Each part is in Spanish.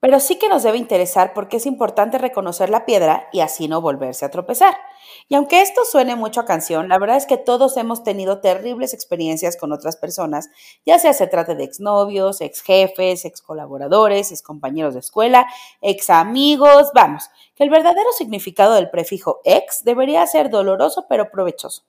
Pero sí que nos debe interesar porque es importante reconocer la piedra y así no volverse a tropezar. Y aunque esto suene mucho a canción, la verdad es que todos hemos tenido terribles experiencias con otras personas, ya sea se trate de exnovios, ex jefes, ex colaboradores, ex compañeros de escuela, ex amigos, vamos, que el verdadero significado del prefijo ex debería ser doloroso pero provechoso.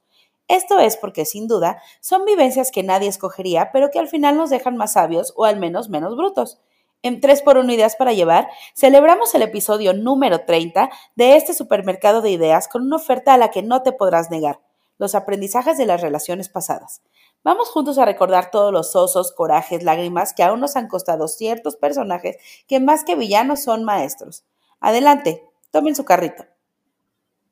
Esto es porque sin duda son vivencias que nadie escogería, pero que al final nos dejan más sabios o al menos menos brutos. En 3x1 Ideas para Llevar, celebramos el episodio número 30 de este supermercado de ideas con una oferta a la que no te podrás negar, los aprendizajes de las relaciones pasadas. Vamos juntos a recordar todos los osos, corajes, lágrimas que aún nos han costado ciertos personajes que más que villanos son maestros. Adelante, tomen su carrito.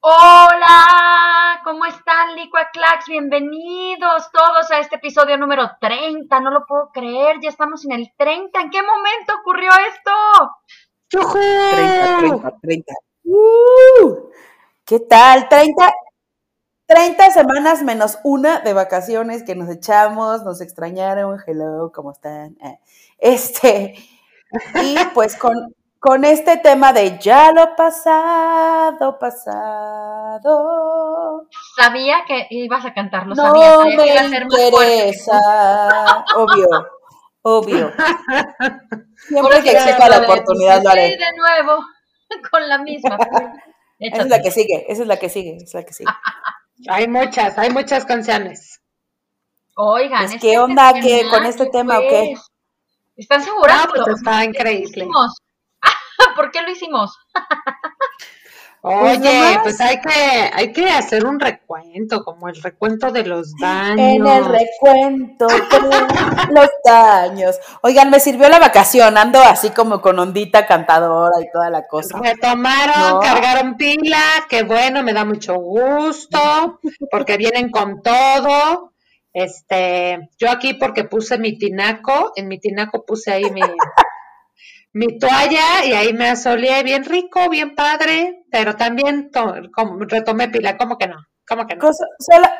Hola, ¿cómo están, Licua Clax? Bienvenidos todos a este episodio número 30. No lo puedo creer, ya estamos en el 30. ¿En qué momento ocurrió esto? 30, 30, 30. Uh, ¿Qué tal? 30, 30 semanas menos una de vacaciones que nos echamos, nos extrañaron. Hello, ¿cómo están? Eh, este, y pues con con este tema de ya lo pasado, pasado. Sabía que ibas a cantarlo, no sabía, me que iba a ser interesa. obvio, obvio. Siempre que exista la oportunidad lo haré. de nuevo, con la misma. esa es la que sigue, esa es la que sigue, esa es la que sigue. hay muchas, hay muchas canciones. Oigan, pues, ¿qué onda que con este tema o qué? ¿Están seguras? No, pues está increíble. ¿Por qué lo hicimos? Oye, pues hay que, hay que hacer un recuento, como el recuento de los daños. En el recuento de los daños. Oigan, me sirvió la vacación, ando así como con ondita cantadora y toda la cosa. Retomaron, cargaron pila, que bueno, me da mucho gusto, porque vienen con todo. Este, yo aquí porque puse mi tinaco, en mi tinaco puse ahí mi mi toalla y ahí me asoleé bien rico, bien padre, pero también retomé pila, ¿cómo que no? ¿Cómo que no?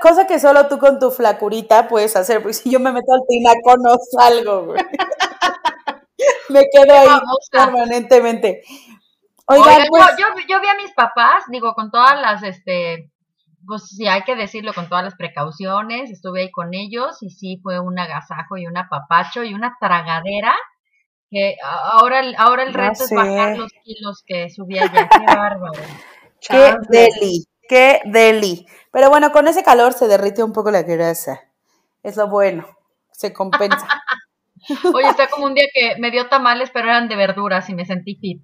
Cosa, que solo tú con tu flacurita puedes hacer, porque si yo me meto al tinaco no salgo, güey. me quedo ahí permanentemente. Oigan, pues yo, yo, vi a mis papás, digo, con todas las, este, pues sí, hay que decirlo, con todas las precauciones, estuve ahí con ellos y sí fue un agasajo y un apapacho y una tragadera que ahora, ahora el reto es bajar los kilos que subía ya. Qué bárbaro. Qué deli, qué deli. Pero bueno, con ese calor se derrite un poco la grasa. Es lo bueno, se compensa. Oye, está como un día que me dio tamales, pero eran de verduras y me sentí fit.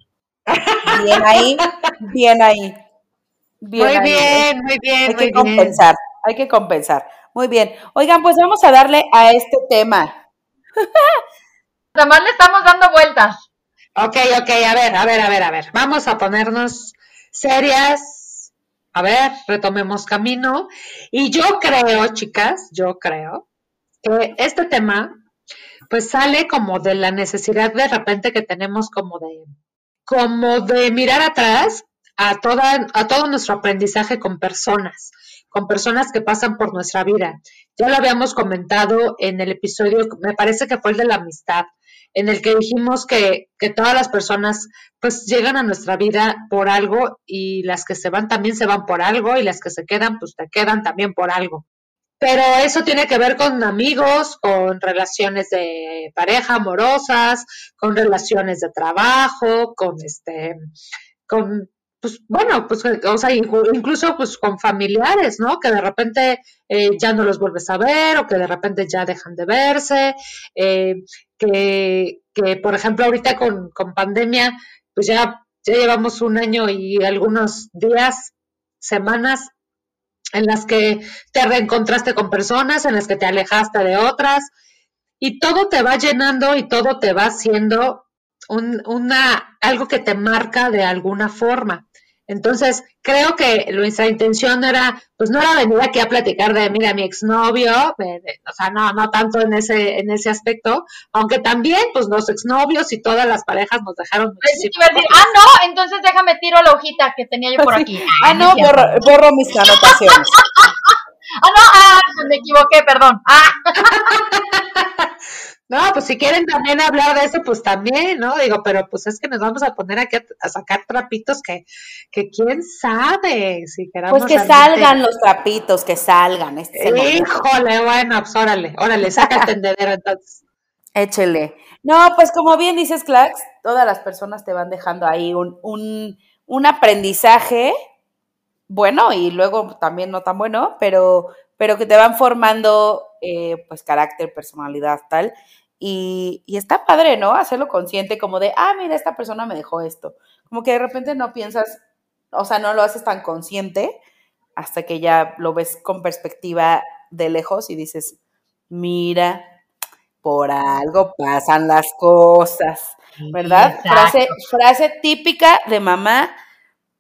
Bien ahí, bien ahí. muy bien, muy bien. Hay que compensar, hay que compensar. Muy bien. Oigan, pues vamos a darle a este tema. Nada más le estamos dando vueltas. Ok, ok, a ver, a ver, a ver, a ver. Vamos a ponernos serias. A ver, retomemos camino. Y yo creo, chicas, yo creo que este tema, pues sale como de la necesidad de repente que tenemos como de, como de mirar atrás a toda, a todo nuestro aprendizaje con personas, con personas que pasan por nuestra vida. Ya lo habíamos comentado en el episodio, me parece que fue el de la amistad, en el que dijimos que, que, todas las personas pues llegan a nuestra vida por algo y las que se van también se van por algo y las que se quedan pues te quedan también por algo. Pero eso tiene que ver con amigos, con relaciones de pareja amorosas, con relaciones de trabajo, con este, con pues bueno, pues, o sea, incluso pues con familiares, ¿no? Que de repente eh, ya no los vuelves a ver o que de repente ya dejan de verse, eh, que, que, por ejemplo, ahorita con, con pandemia, pues ya, ya llevamos un año y algunos días, semanas en las que te reencontraste con personas, en las que te alejaste de otras, y todo te va llenando y todo te va haciendo un, una, algo que te marca de alguna forma. Entonces, creo que nuestra intención era, pues no era venir aquí a platicar de, mira, mi exnovio, o sea, no, no tanto en ese, en ese aspecto, aunque también, pues los exnovios y todas las parejas nos dejaron muchísimo. ah, no, entonces déjame tiro la hojita que tenía yo por aquí. Ah, no, borro, borro mis anotaciones. ah, no, ah, me equivoqué, perdón. Ah. No, pues si quieren también hablar de eso, pues también, ¿no? Digo, pero pues es que nos vamos a poner aquí a, sacar trapitos que, que quién sabe si queramos. Pues que salgan los trapitos, que salgan. Este Híjole, bueno, pues órale, órale, saca el tendedero entonces. Échele. No, pues como bien dices, Clax, todas las personas te van dejando ahí un, un, un aprendizaje bueno y luego también no tan bueno, pero, pero que te van formando eh, pues carácter, personalidad, tal. Y, está padre, ¿no? Hacerlo consciente como de, ah, mira, esta persona me dejó esto. Como que de repente no piensas, o sea, no lo haces tan consciente hasta que ya lo ves con perspectiva de lejos y dices, mira, por algo pasan las cosas, ¿verdad? Frase, frase típica de mamá,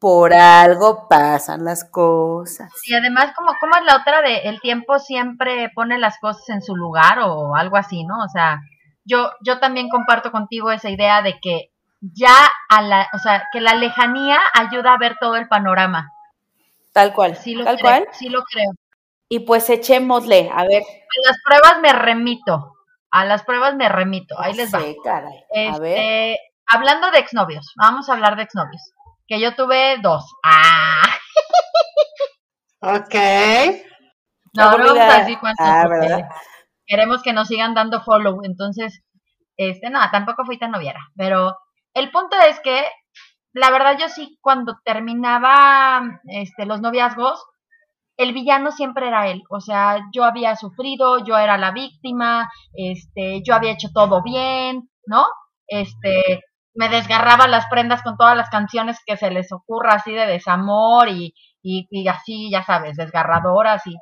por algo pasan las cosas. Y además, como, como es la otra de el tiempo siempre pone las cosas en su lugar o algo así, ¿no? O sea, yo, yo también comparto contigo esa idea de que ya a la, o sea, que la lejanía ayuda a ver todo el panorama. Tal cual. Sí lo Tal creo, cual. Sí lo creo. Y pues echémosle, a ver. A las pruebas me remito. A las pruebas me remito. Ahí les va. Caray. a ver. Este, hablando de exnovios, vamos a hablar de exnovios. Que yo tuve dos. Ah. Ok. No, no vamos a decir cuántos. Ah, ¿verdad? queremos que nos sigan dando follow, entonces, este, no, tampoco fui tan noviera, pero el punto es que, la verdad, yo sí, cuando terminaba, este, los noviazgos, el villano siempre era él, o sea, yo había sufrido, yo era la víctima, este, yo había hecho todo bien, ¿no? Este, me desgarraba las prendas con todas las canciones que se les ocurra así de desamor y, y, así, ya sabes, desgarradoras y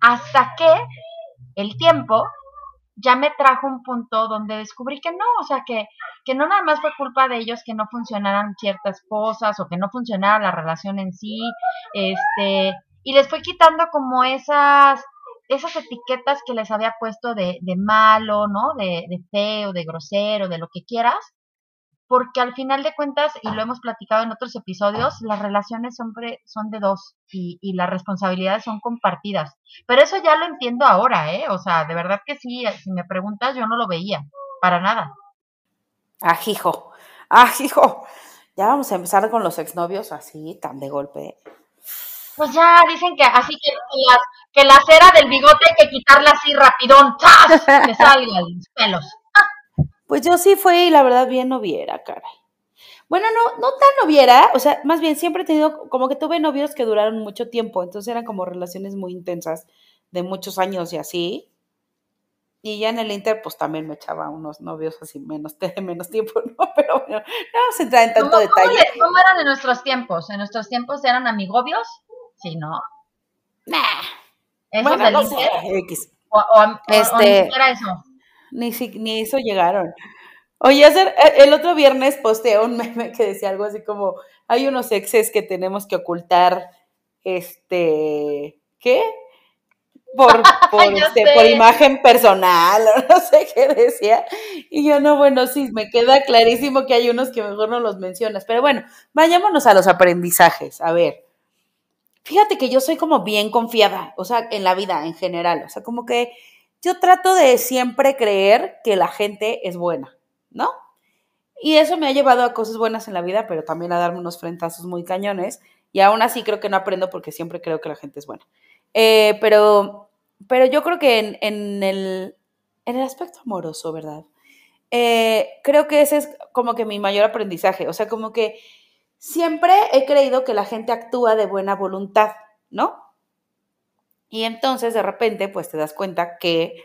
hasta que el tiempo ya me trajo un punto donde descubrí que no, o sea, que, que no nada más fue culpa de ellos que no funcionaran ciertas cosas o que no funcionara la relación en sí, este, y les fue quitando como esas, esas etiquetas que les había puesto de, de malo, ¿no? De, de feo, de grosero, de lo que quieras, porque al final de cuentas, y lo hemos platicado en otros episodios, las relaciones son, son de dos y, y, las responsabilidades son compartidas. Pero eso ya lo entiendo ahora, ¿eh? O sea, de verdad que sí, si me preguntas, yo no lo veía, para nada. Ajijo, ajijo. Ya vamos a empezar con los exnovios así, tan de golpe. Pues ya dicen que así que, que la cera del bigote hay que quitarla así rapidón, ¡chas! Que salgan los pelos. Pues yo sí fui, y la verdad, bien noviera, caray. Bueno, no, no tan noviera, o sea, más bien siempre he tenido, como que tuve novios que duraron mucho tiempo, entonces eran como relaciones muy intensas de muchos años y así. Y ya en el Inter, pues también me echaba unos novios así menos, de menos tiempo, ¿no? Pero bueno, no vamos a entrar en tanto detalle. ¿Cómo, eran de nuestros tiempos? ¿En nuestros tiempos eran amigobios? Sí, ¿no? Nah. ¿Eso bueno, no sé, X. O, o, este, era eso? Ni, ni eso llegaron. Oye, hacer, e, el otro viernes posteé un meme que decía algo así como, hay unos exes que tenemos que ocultar, este, ¿qué? Por, por, este, por imagen personal, o no sé qué decía. Y yo, no, bueno, sí, me queda clarísimo que hay unos que mejor no los mencionas. Pero bueno, vayámonos a los aprendizajes. A ver, fíjate que yo soy como bien confiada, o sea, en la vida en general. O sea, como que yo trato de siempre creer que la gente es buena, ¿no? Y eso me ha llevado a cosas buenas en la vida, pero también a darme unos frentazos muy cañones. Y aún así creo que no aprendo porque siempre creo que la gente es buena. Eh, pero, pero yo creo que en, el, en el aspecto amoroso, ¿verdad? Eh, creo que ese es como que mi mayor aprendizaje. O sea, como que siempre he creído que la gente actúa de buena voluntad, ¿no? Y entonces de repente pues te das cuenta que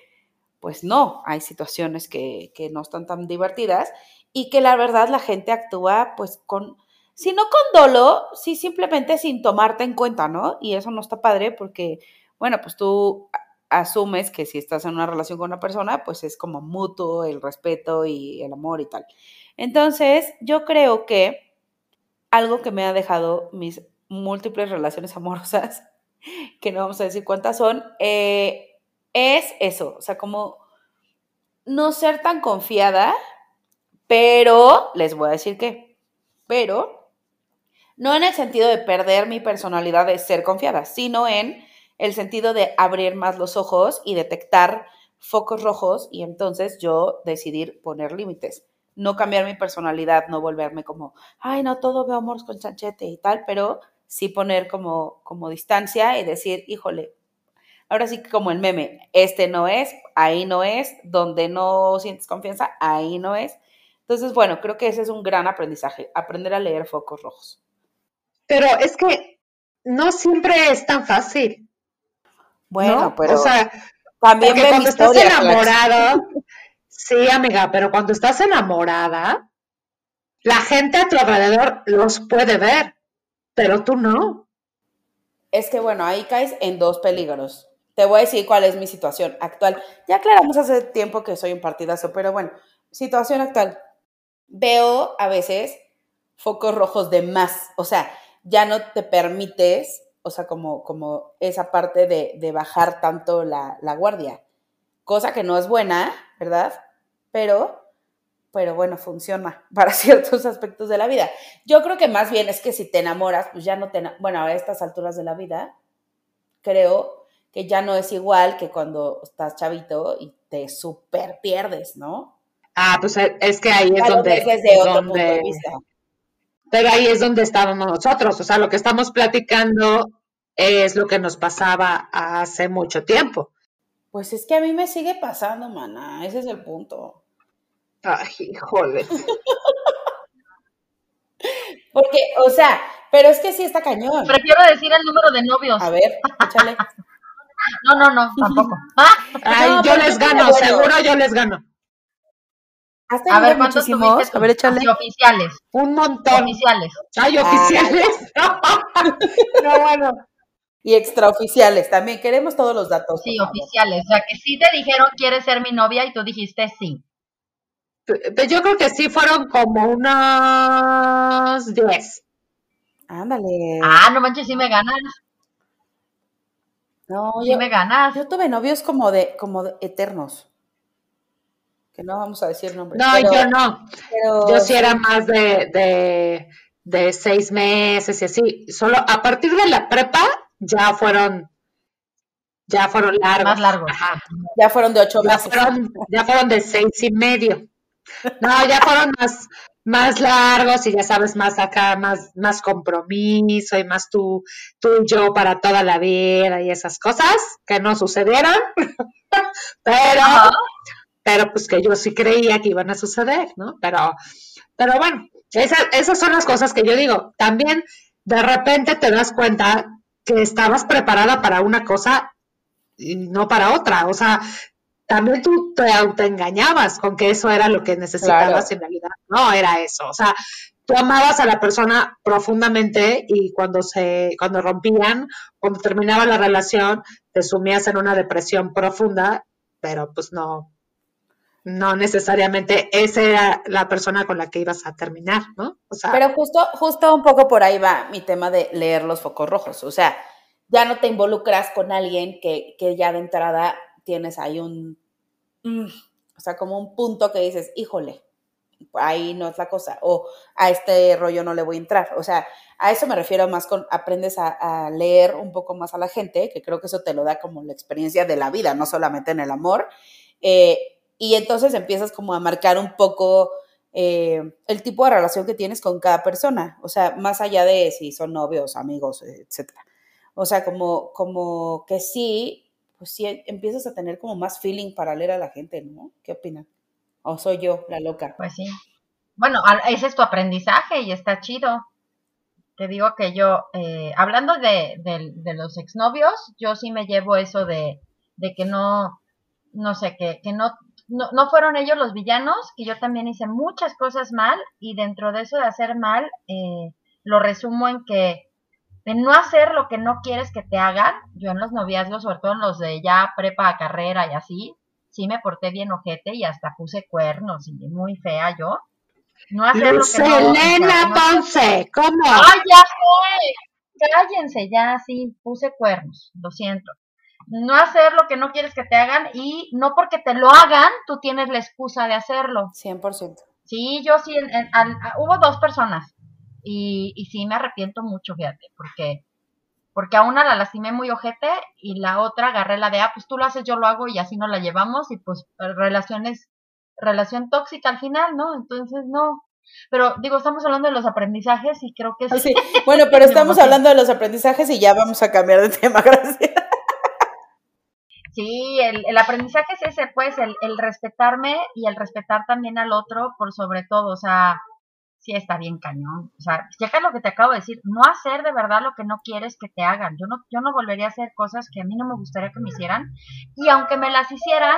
pues no, hay situaciones que, que no están tan divertidas y que la verdad la gente actúa pues con, si no con dolo, sí simplemente sin tomarte en cuenta, ¿no? Y eso no está padre porque, bueno, pues tú asumes que si estás en una relación con una persona, pues es como mutuo el respeto y el amor y tal. Entonces, yo creo que algo que me ha dejado mis múltiples relaciones amorosas, que no vamos a decir cuántas son, eh, es eso, o sea, como no ser tan confiada, pero les voy a decir que, pero no en el sentido de perder mi personalidad de ser confiada, sino en el sentido de abrir más los ojos y detectar focos rojos y entonces yo decidir poner límites. No cambiar mi personalidad, no volverme como, ay, no, todo veo amor con chanchete y tal, pero sí poner como, como distancia y decir, híjole, ahora sí que como el meme, este no es, ahí no es, donde no sientes confianza, ahí no es. Entonces, bueno, creo que ese es un gran aprendizaje, aprender a leer focos rojos. Pero es que no siempre es tan fácil. Bueno, pero o sea, también cuando estás enamorado, sí, amiga, pero cuando estás enamorada, la gente a tu alrededor los puede ver, pero tú no. Es que bueno, ahí caes en dos peligros. Te voy a decir cuál es mi situación actual. Ya aclaramos hace tiempo que soy un partidazo, pero bueno, situación actual. Veo a veces focos rojos de más, o sea, ya no te permites o sea, como, como esa parte de, bajar tanto la, guardia, cosa que no es buena, ¿verdad? Pero, pero bueno, funciona para ciertos aspectos de la vida. Yo creo que más bien es que si te enamoras, pues ya no te, bueno, a estas alturas de la vida, creo que ya no es igual que cuando estás chavito y te súper pierdes, ¿no? Ah, pues es que ahí es donde... desde otro punto de vista pero ahí es donde estábamos nosotros, o sea, lo que estamos platicando es lo que nos pasaba hace mucho tiempo. Pues es que a mí me sigue pasando, mana, ese es el punto. Ay, híjole. Porque, o sea, pero es que sí está cañón. Prefiero decir el número de novios. A ver, échale. no, no, no, tampoco. Ay, yo les gano, seguro yo les gano a ver, ¿cuántos tuviste? A ver, échale. oficiales. Un montón. Oficiales. Ay, oficiales. no, bueno. Y extraoficiales, también queremos todos los datos. Sí, oficiales. O sea, que sí te dijeron, ¿quieres ser mi novia? Y tú dijiste sí. Yo creo que sí fueron como unos 10. Ándale. Ah, no manches, sí me ganas. No, sí me ganas. Yo tuve novios como de, como de eternos que no vamos a decir nombres. No, yo no. yo sí era más de, de, seis meses y así. Solo a partir de la prepa ya fueron, ya fueron largos. Más largos. Ya fueron de ocho ya meses. Fueron, ya fueron de seis y medio. No, ya fueron más, más largos y ya sabes, más acá, más, más compromiso y más tú, tú y yo para toda la vida y esas cosas que no sucedieron. Pero, pero pues que yo sí creía que iban a suceder, ¿no? Pero, pero bueno, esas son las cosas que yo digo. También de repente te das cuenta que estabas preparada para una cosa y no para otra. O sea, también tú te autoengañabas con que eso era lo que necesitabas en realidad no era eso. O sea, tú amabas a la persona profundamente y cuando se, cuando rompían, cuando terminaba la relación, te sumías en una depresión profunda, pero pues no, no necesariamente esa era la persona con la que ibas a terminar, ¿no? O sea, Pero justo, justo un poco por ahí va mi tema de leer los focos rojos. O sea, ya no te involucras con alguien que, que ya de entrada tienes ahí un, mm, o sea, como un punto que dices, híjole, ahí no es la cosa, o a este rollo no le voy a entrar. O sea, a eso me refiero más con aprendes a, leer un poco más a la gente, que creo que eso te lo da como la experiencia de la vida, no solamente en el amor. Eh, y entonces empiezas como a marcar un poco eh, el tipo de relación que tienes con cada persona, o sea, más allá de si son novios, amigos, etcétera. O sea, como, como que sí, pues sí, empiezas a tener como más feeling para leer a la gente, ¿no? ¿Qué opinan? ¿O soy yo la loca? Pues sí. Bueno, ese es tu aprendizaje y está chido. Te digo que yo, eh, hablando de, de, los exnovios, yo sí me llevo eso de, de que no, no sé, que, que no no, no fueron ellos los villanos, que yo también hice muchas cosas mal y dentro de eso de hacer mal, eh, lo resumo en que de no hacer lo que no quieres que te hagan, yo en los noviazgos, sobre todo en los de ya prepa, carrera y así, sí me porté bien ojete y hasta puse cuernos y muy fea yo. No hacer lo que no, Elena Ponce, ¿cómo? ¡Ay, ya sé! Cállense, ya sí, puse cuernos, lo siento. No hacer lo que no quieres que te hagan y no porque te lo hagan, tú tienes la excusa de hacerlo. 100%. Sí, yo sí, hubo dos personas y, y sí me arrepiento mucho, fíjate, porque porque a una la lastimé muy ojete y la otra agarré la de, ah, pues tú lo haces, yo lo hago y así nos la llevamos y pues relaciones, relación tóxica al final, ¿no? Entonces, no. Pero digo, estamos hablando de los aprendizajes y creo que sí. Bueno, pero estamos hablando de los aprendizajes y ya vamos a cambiar de tema, gracias. Sí, el, el aprendizaje es ese, pues, el, el respetarme y el respetar también al otro por sobre todo, o sea, sí está bien cañón. O sea, checa lo que te acabo de decir, no hacer de verdad lo que no quieres que te hagan. Yo no, yo no volvería a hacer cosas que a mí no me gustaría que me hicieran. Y aunque me las hicieran,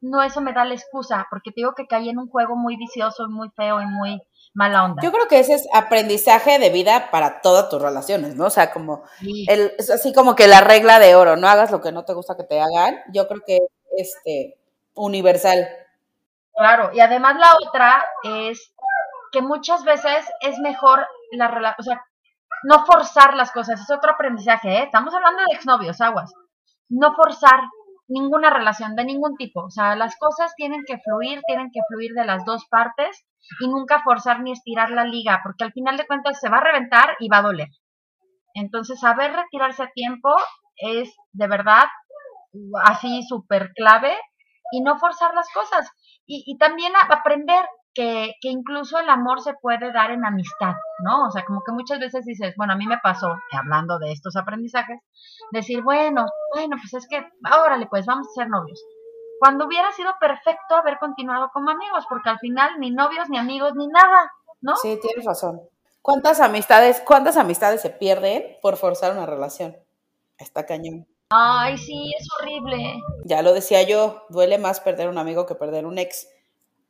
no eso me da la excusa, porque te digo que caí en un juego muy vicioso, muy feo y muy mala onda. Yo creo que ese es aprendizaje de vida para todas tus relaciones, ¿no? O sea, como el, es así como que la regla de oro, no hagas lo que no te gusta que te hagan. Yo creo que es este universal. Claro, y además la otra es que muchas veces es mejor la relación, o sea, no forzar las cosas, es otro aprendizaje, ¿eh? Estamos hablando de exnovios, aguas. No forzar ninguna relación de ningún tipo, o sea, las cosas tienen que fluir, tienen que fluir de las dos partes y nunca forzar ni estirar la liga, porque al final de cuentas se va a reventar y va a doler. Entonces, saber retirarse a tiempo es de verdad así súper clave y no forzar las cosas. Y, y también aprender que, que, incluso el amor se puede dar en amistad, ¿no? O sea, como que muchas veces dices, bueno, a mí me pasó, hablando de estos aprendizajes, decir, bueno, bueno, pues es que, órale, pues vamos a ser novios. Cuando hubiera sido perfecto haber continuado como amigos, porque al final ni novios, ni amigos, ni nada, ¿no? Sí, tienes razón. ¿Cuántas amistades, cuántas amistades se pierden por forzar una relación? Está cañón. Ay, sí, es horrible. Ya lo decía yo, duele más perder un amigo que perder un ex.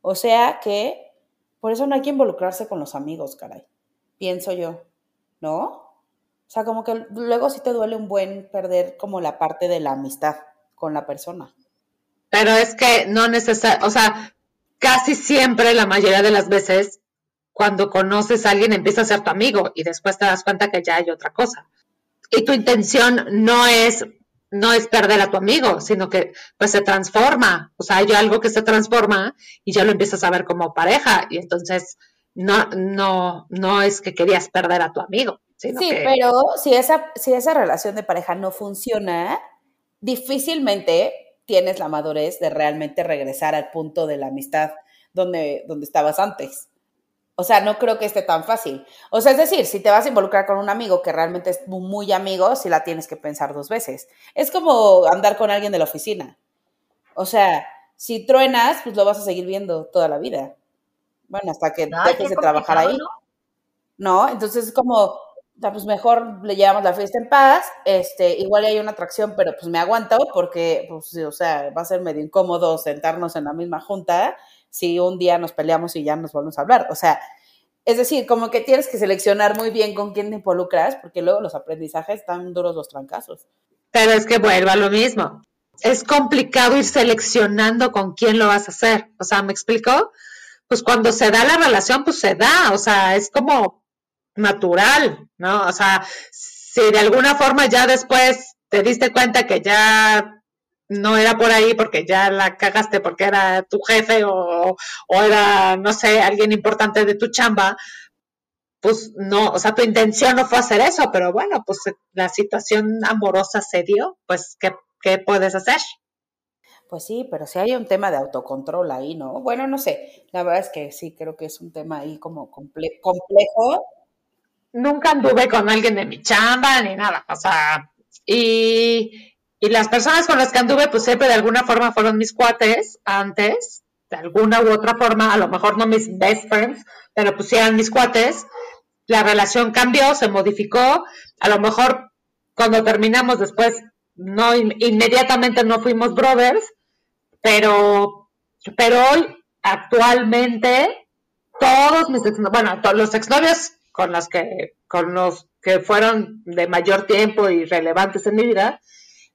O sea que por eso no hay que involucrarse con los amigos, caray. Pienso yo, ¿no? O sea, como que luego sí te duele un buen perder como la parte de la amistad con la persona. Pero es que no necesariamente, o sea, casi siempre, la mayoría de las veces, cuando conoces a alguien empieza a ser tu amigo y después te das cuenta que ya hay otra cosa. Y tu intención no es no es perder a tu amigo, sino que pues se transforma, o sea, hay algo que se transforma y ya lo empiezas a ver como pareja y entonces no, no, no es que querías perder a tu amigo. Sino sí, pero si esa, si esa relación de pareja no funciona, difícilmente tienes la madurez de realmente regresar al punto de la amistad donde, donde estabas antes. O sea, no creo que esté tan fácil. O sea, es decir, si te vas a involucrar con un amigo que realmente es muy amigo, sí la tienes que pensar dos veces. Es como andar con alguien de la oficina. O sea, si truenas, pues lo vas a seguir viendo toda la vida. Bueno, hasta que dejes de trabajar ahí. ¿no? Entonces es como, pues mejor le llevamos la fiesta en paz, este, igual hay una atracción, pero pues me aguanto porque, pues, o sea, va a ser medio incómodo sentarnos en la misma junta si un día nos peleamos y ya nos volvemos a hablar. O sea, es decir, como que tienes que seleccionar muy bien con quién te involucras, porque luego los aprendizajes están duros los trancazos. Pero es que vuelva lo mismo. Es complicado ir seleccionando con quién lo vas a hacer. O sea, ¿me explico? Pues cuando se da la relación, pues se da. O sea, es como natural, ¿no? O sea, si de alguna forma ya después te diste cuenta que ya no era por ahí porque ya la cagaste porque era tu jefe o, o, era, no sé, alguien importante de tu chamba, pues no, o sea, tu intención no fue hacer eso, pero bueno, pues la situación amorosa se dio, pues ¿qué, qué puedes hacer? Pues sí, pero sí hay un tema de autocontrol ahí, ¿no? Bueno, no sé, la verdad es que sí, creo que es un tema ahí como complejo. Nunca anduve con alguien de mi chamba ni nada, o sea, y y las personas con las que anduve, pues siempre de alguna forma fueron mis cuates antes, de alguna u otra forma, a lo mejor no mis best friends, pero pues eran mis cuates. La relación cambió, se modificó. A lo mejor cuando terminamos después, no inmediatamente no fuimos brothers, pero, pero hoy, actualmente, todos mis ex, bueno, los exnovios con los que, con los que fueron de mayor tiempo y relevantes en mi vida,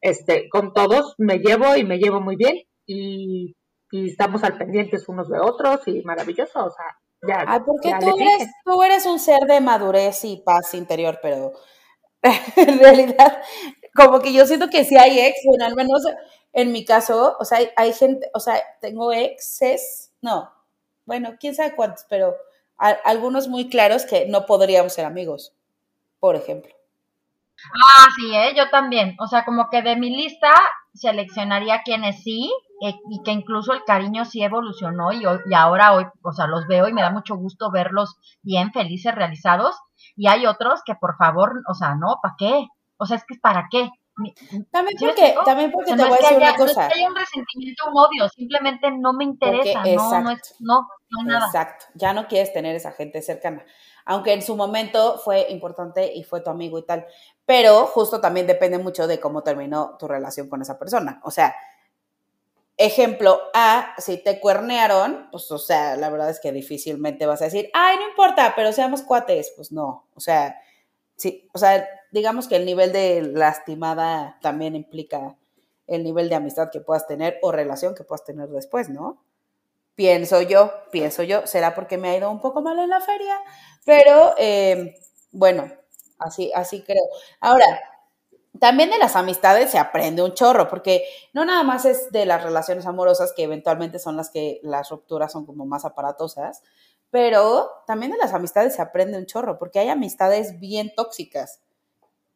este, con todos me llevo y me llevo muy bien y, estamos al pendientes unos de otros y maravilloso, o sea, Ya, Ay, porque tú, eres, tú eres un ser de madurez y paz interior, pero en realidad, como que yo siento que sí hay ex, bueno, al menos en mi caso, o sea, hay, gente, o sea, tengo exes, no, bueno, quién sabe cuántos, pero algunos muy claros que no podríamos ser amigos, por ejemplo. Ah, sí, ¿eh? yo también. O sea, como que de mi lista seleccionaría quienes sí eh, y que incluso el cariño sí evolucionó y, y ahora hoy, o sea, los veo y me da mucho gusto verlos bien, felices, realizados. Y hay otros que por favor, o sea, no, ¿para qué? O sea, es que ¿para qué? También porque, también porque te voy a decir una cosa. No es que haya un resentimiento, un odio, simplemente no me interesa, no, no, es, no, no nada. Exacto, ya no quieres tener esa gente cercana. Aunque en su momento fue importante y fue tu amigo y tal. Pero justo también depende mucho de cómo terminó tu relación con esa persona. O sea, ejemplo A, si te cuernearon, pues, o sea, la verdad es que difícilmente vas a decir, ay, no importa, pero seamos cuates. Pues no, o sea, sí, o sea, digamos que el nivel de lastimada también implica el nivel de amistad que puedas tener o relación que puedas tener después, ¿no? Pienso yo, pienso yo, será porque me ha ido un poco mal en la feria, pero eh, bueno, así, así creo. Ahora, también de las amistades se aprende un chorro, porque no nada más es de las relaciones amorosas, que eventualmente son las que las rupturas son como más aparatosas, pero también de las amistades se aprende un chorro, porque hay amistades bien tóxicas.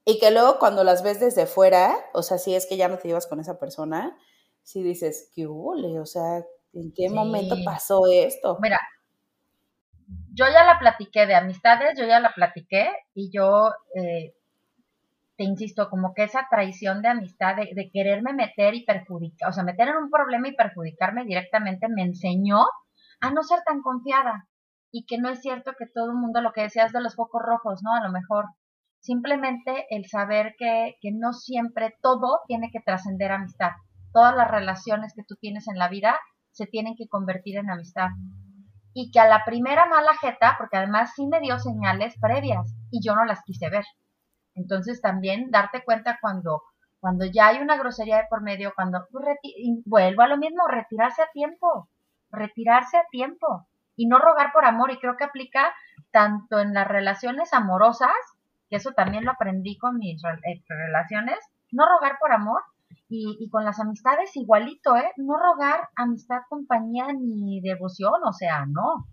Y que luego cuando las ves desde fuera, o sea, si es que ya no te llevas con esa persona, si dices, qué huele, o sea, ¿en qué momento pasó esto? Mira, yo ya la platiqué de amistades, yo ya la platiqué y yo eh, te insisto, como que esa traición de amistad, de, quererme meter y perjudicar, o sea, meter en un problema y perjudicarme directamente, me enseñó a no ser tan confiada y que no es cierto que todo el mundo lo que decías de los focos rojos, ¿no? A lo mejor simplemente el saber que, que no siempre todo tiene que trascender amistad. Todas las relaciones que tú tienes en la vida se tienen que convertir en amistad. Y que a la primera mala jeta, porque además sí me dio señales previas y yo no las quise ver. Entonces también darte cuenta cuando, cuando ya hay una grosería de por medio, cuando vuelvo a lo mismo, retirarse a tiempo, retirarse a tiempo y no rogar por amor. Y creo que aplica tanto en las relaciones amorosas, que eso también lo aprendí con mis eh, relaciones, no rogar por amor. Y, y con las amistades igualito, ¿eh? No rogar amistad, compañía ni devoción, o sea, no.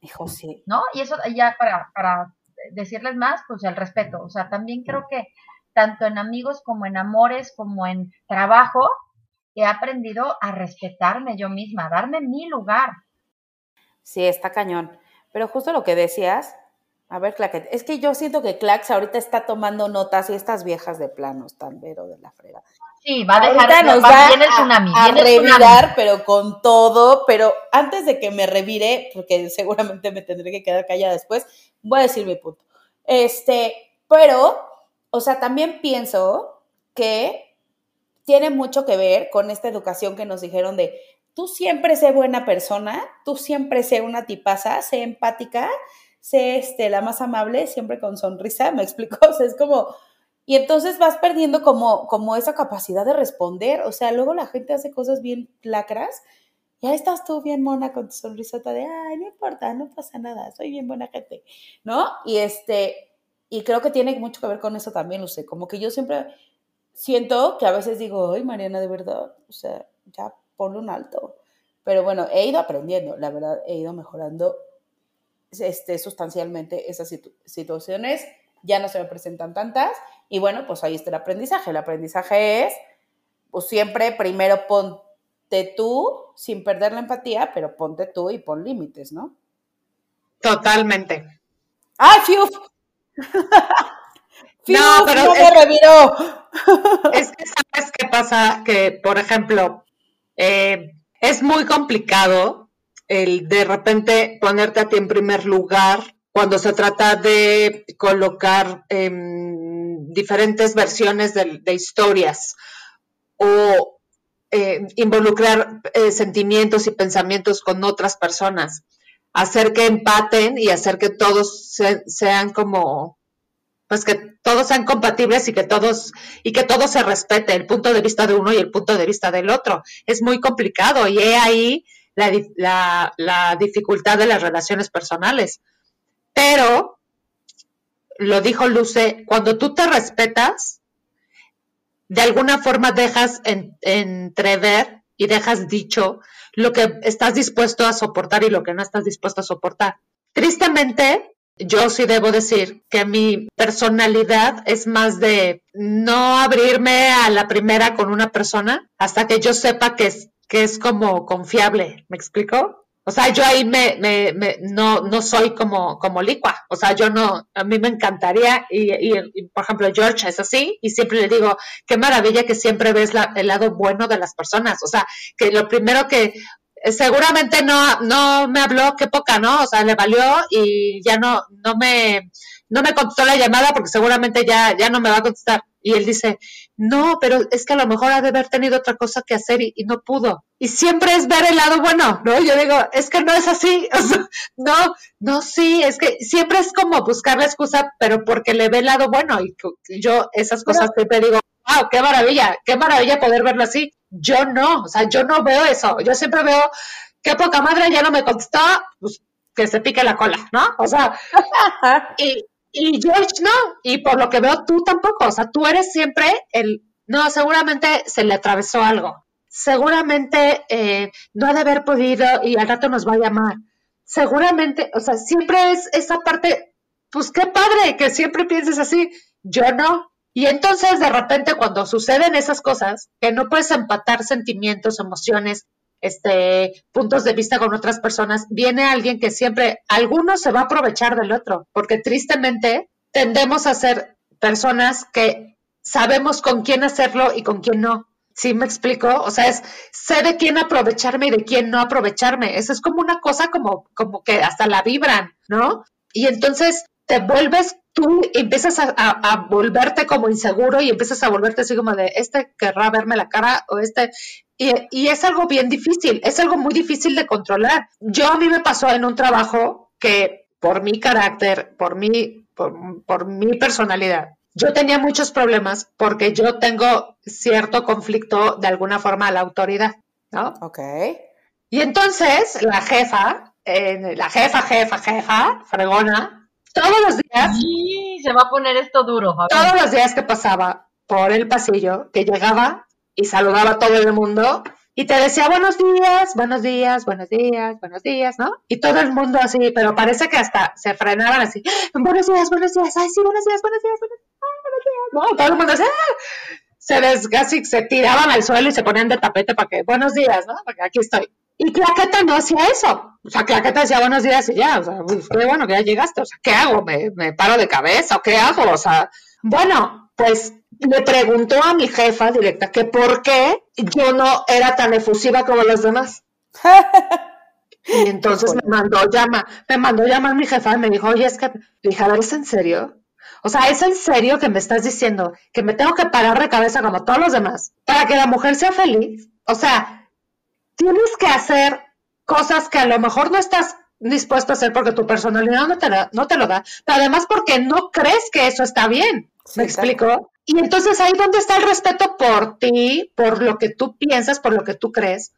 Hijo, sí. ¿No? Y eso ya para, para decirles más, pues el respeto. O sea, también creo que tanto en amigos como en amores, como en trabajo, he aprendido a respetarme yo misma, a darme mi lugar. Sí, está cañón. Pero justo lo que decías, a ver, Claquet, es que yo siento que Clax ahorita está tomando notas y estas viejas de plano están vero de la frega. Sí, va a dejar, nos va, viene el tsunami, a, revirar, pero con todo, pero antes de que me revire, porque seguramente me tendré que quedar callada después, voy a decir mi punto. Este, pero, o sea, también pienso que tiene mucho que ver con esta educación que nos dijeron de tú siempre sé buena persona, tú siempre sé una tipaza, sé empática, sé este, la más amable, siempre con sonrisa, me explico, o sea, es como, y entonces vas perdiendo como, como esa capacidad de responder, o sea, luego la gente hace cosas bien lacras ya estás tú bien mona con tu sonrisota de, ay, no importa, no pasa nada, soy bien buena gente, ¿no? Y este, y creo que tiene mucho que ver con eso también, lo sé, como que yo siempre siento que a veces digo, ay, Mariana, de verdad, o sea, ya ponle un alto. Pero bueno, he ido aprendiendo, la verdad, he ido mejorando este, sustancialmente esas situaciones, ya no se me presentan tantas, y bueno, pues ahí está el aprendizaje. El aprendizaje es, pues siempre primero pon tú sin perder la empatía, pero ponte tú y pon límites, ¿no? Totalmente. ¡Ay, Fiu! no, pero no me reviró. es que sabes qué pasa, que por ejemplo, eh, es muy complicado el de repente ponerte a ti en primer lugar cuando se trata de colocar em, diferentes versiones de, historias o eh, involucrar eh, sentimientos y pensamientos con otras personas, hacer que empaten y hacer que todos sean como, pues que todos sean compatibles y que todos, y que todo se respete, el punto de vista de uno y el punto de vista del otro. Es muy complicado y he ahí la, la dificultad de las relaciones personales. Pero, lo dijo Luce, cuando tú te respetas, de alguna forma dejas entrever y dejas dicho lo que estás dispuesto a soportar y lo que no estás dispuesto a soportar. Tristemente, yo sí debo decir que mi personalidad es más de no abrirme a la primera con una persona hasta que yo sepa que que es como confiable. ¿Me explico? O sea, yo ahí me, me, me, no, no soy como, como licua. O sea, yo no, a mí me encantaría, y, por ejemplo, George es así, y siempre le digo, qué maravilla que siempre ves la, el lado bueno de las personas. O sea, que lo primero que, seguramente no, no me habló, qué poca, ¿no? O sea, le valió y ya no, no me, no me contestó la llamada porque seguramente ya, ya no me va a contestar. Y él dice, no, pero es que a lo mejor ha de haber tenido otra cosa que hacer y, no pudo. Y siempre es ver el lado bueno, ¿no? Yo digo, es que no es así. no, no, sí, es que siempre es como buscar la excusa, pero porque le ve el lado bueno. Y yo esas cosas siempre digo, wow, qué maravilla, qué maravilla poder verlo así. Yo no, o sea, yo no veo eso. Yo siempre veo, qué poca madre, ya no me contestó, pues que se pique la cola, ¿no? O sea, y, y George no, y por lo que veo tú tampoco, o sea, tú eres siempre el, no, seguramente se le atravesó algo, seguramente eh, no ha de haber podido y al rato nos va a llamar, seguramente, o sea, siempre es esa parte, pues qué padre que siempre pienses así, yo no. Y entonces de repente cuando suceden esas cosas, que no puedes empatar sentimientos, emociones, este, puntos de vista con otras personas, viene alguien que siempre, alguno se va a aprovechar del otro, porque tristemente tendemos a ser personas que sabemos con quién hacerlo y con quién no. ¿Sí me explico? O sea, es sé de quién aprovecharme y de quién no aprovecharme. Eso es como una cosa como, como que hasta la vibran, ¿no? Y entonces te vuelves tú empiezas a, volverte como inseguro y empiezas a volverte así como de, este querrá verme la cara o este, y, es algo bien difícil, es algo muy difícil de controlar. Yo a mí me pasó en un trabajo que por mi carácter, por mi, por, mi personalidad, yo tenía muchos problemas porque yo tengo cierto conflicto de alguna forma a la autoridad, ¿no? Ok. Y entonces la jefa, eh, la jefa, jefa, jefa, fregona, todos los días... Sí, se va a poner esto duro. Todos los días que pasaba por el pasillo, que llegaba, y saludaba a todo el mundo y te decía buenos días, buenos días, buenos días, buenos días, ¿no? Y todo el mundo así, pero parece que hasta se frenaban así, buenos días, buenos días, ay, sí, buenos días, buenos días, buenos días, buenos días, ¿no? Todo el mundo así, ¡ah! se casi se tiraban al suelo y se ponían de tapete para que, buenos días, ¿no? Porque aquí estoy. Y Claqueta no hacía eso. O sea, Claqueta decía buenos días y ya, o sea, qué bueno que ya llegaste, o sea, ¿qué hago? ¿Me, me paro de cabeza o qué hago? O sea, bueno, pues le preguntó a mi jefa directa que por qué yo no era tan efusiva como los demás. y entonces me mandó llama, me mandó llamar mi jefa y me dijo, oye, es que, dije, ¿es en serio? O sea, ¿es en serio que me estás diciendo que me tengo que parar de cabeza como todos los demás para que la mujer sea feliz? O sea, tienes que hacer cosas que a lo mejor no estás dispuesto a hacer porque tu personalidad no te, no te lo da, pero además porque no crees que eso está bien. ¿Me explico? Y entonces ahí donde está el respeto por ti, por lo que tú piensas, por lo que tú crees.